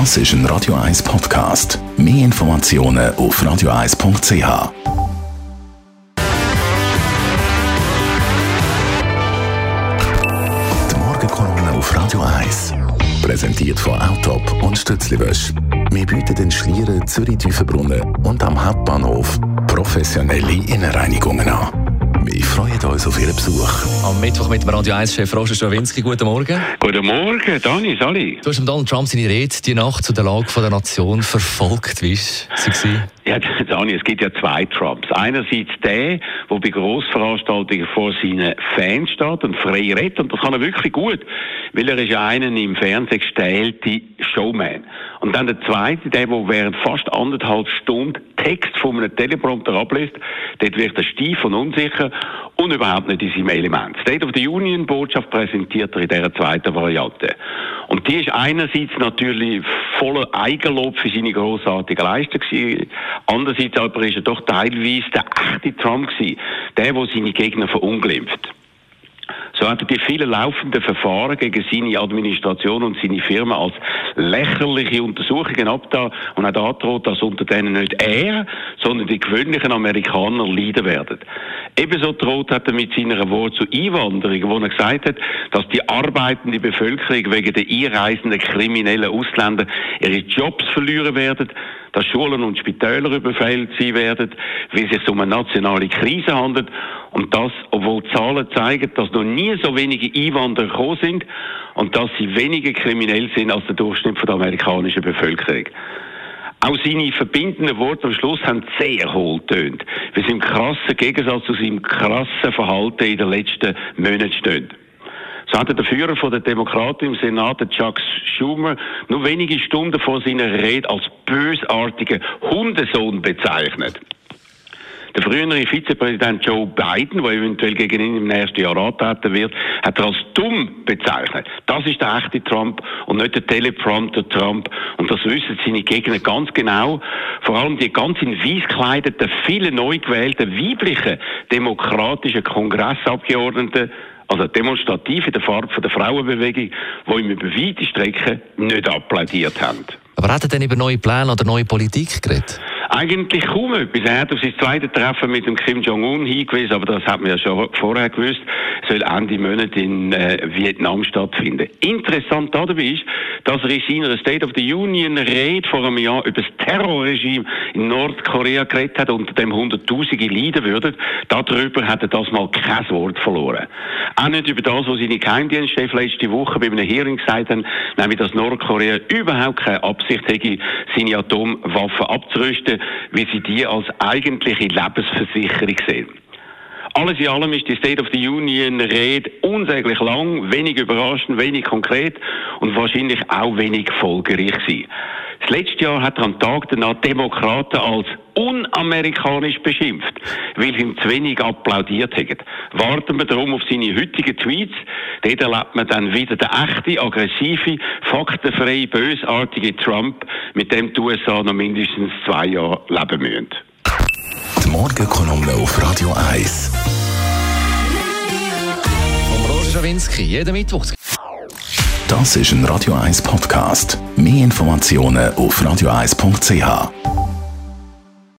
Das ist ein Radio 1 Podcast. Mehr Informationen auf radio1.ch. Die Morgenkolonne auf Radio 1. Präsentiert von Autop und Stützliwösch. Wir bieten den Schlieren Zürich-Tüfenbrunnen und am Hauptbahnhof professionelle Innenreinigungen an. Wir freuen uns auf Ihren Besuch. Am Mittwoch mit dem Radio 1-Chef Roger Strawinski. Guten Morgen. Guten Morgen, Dani, Sali. Du hast Donald Trump seine Rede die Nacht zu der Lage der Nation verfolgt. Wie war sie? Ja, Dani, es gibt ja zwei Trumps. Einerseits der, der bei Grossveranstaltungen vor seinen Fans steht und frei redet. Und das kann er wirklich gut, weil er ist ja einen im Fernsehen gestellte Showman. Und dann der zweite, der, der während fast anderthalb Stunden Text von einem Teleprompter abliest, dort wird er steif und unsicher und überhaupt nicht in seinem Element. State of the Union Botschaft präsentiert er in dieser zweiten Variante. Und die ist einerseits natürlich voller Eigenlob für seine grossartige Leistung. Andererseits aber ist er doch teilweise der echte Trump gewesen. Der, der seine Gegner verunglimpft. So hat er die vielen laufenden Verfahren gegen seine Administration und seine Firma als lächerliche Untersuchungen abgetan und hat angedroht, dass unter denen nicht er, sondern die gewöhnlichen Amerikaner leiden werden. Ebenso droht hat er mit seiner Wort zur Einwanderung, wo er gesagt hat, dass die arbeitende Bevölkerung wegen der einreisenden kriminellen Ausländer ihre Jobs verlieren werden, dass Schulen und Spitäler überfällt sein werden, wie es sich um eine nationale Krise handelt und das, obwohl Zahlen zeigen, dass noch nie so wenige Einwanderer gekommen sind und dass sie weniger kriminell sind als der Durchschnitt der amerikanischen Bevölkerung. Auch seine verbindenden Worte am Schluss haben sehr hohl tönt, weil sie im krassen Gegensatz zu seinem krassen Verhalten in den letzten Monaten stehen. So hatte der Führer von der Demokraten im Senat, Chuck Schumer, nur wenige Stunden vor seiner Rede als bösartigen Hundesohn bezeichnet. Der frühere Vizepräsident Joe Biden, der eventuell gegen ihn im nächsten Jahr antreten wird, hat er als dumm bezeichnet. Das ist der echte Trump und nicht der Teleprompter Trump. Und das wissen seine Gegner ganz genau. Vor allem die ganz in weiß gekleideten, viele neu gewählten weiblichen demokratischen Kongressabgeordneten, also demonstrativ in der Farbe der Frauenbewegung, die ihm über weite Strecken nicht applaudiert haben. Aber hat er denn über neue Pläne oder neue Politik geredet? Eigentlich kaum etwas. Er hat auf sein zweites Treffen mit dem Kim Jong-un hingewiesen, aber das hat man ja schon vorher gewusst, soll Ende Monat in äh, Vietnam stattfinden. Interessant dabei ist, dass er in seiner State of the Union Rede vor einem Jahr über das Terrorregime in Nordkorea geredet hat, unter dem Hunderttausende leiden würden. Darüber hat er das mal kein Wort verloren. Auch nicht über das, was seine Geheimdienstchef letzte Woche bei einem Hearing gesagt haben, nämlich dass Nordkorea überhaupt keine Absicht hätte, seine Atomwaffen abzurüsten, wie sie die als eigentliche Lebensversicherung sehen. Alles in allem ist die State of the Union Rede unsäglich lang, wenig überraschend, wenig konkret und wahrscheinlich auch wenig folgereich gewesen. Das letzte Jahr hat er am Tag danach Demokraten als unamerikanisch beschimpft, weil sie ihm zu wenig applaudiert haben. Warten wir darum auf seine heutigen Tweets. Dort erlebt man dann wieder den echten, aggressive, faktenfreie, bösartige Trump, mit dem die USA noch mindestens zwei Jahre leben müssen. Die Morgenkolumne auf Radio 1. Vom Roger Strawinski, jeden Mittwoch. Das ist ein Radio 1 Podcast. Mehr Informationen auf radio1.ch.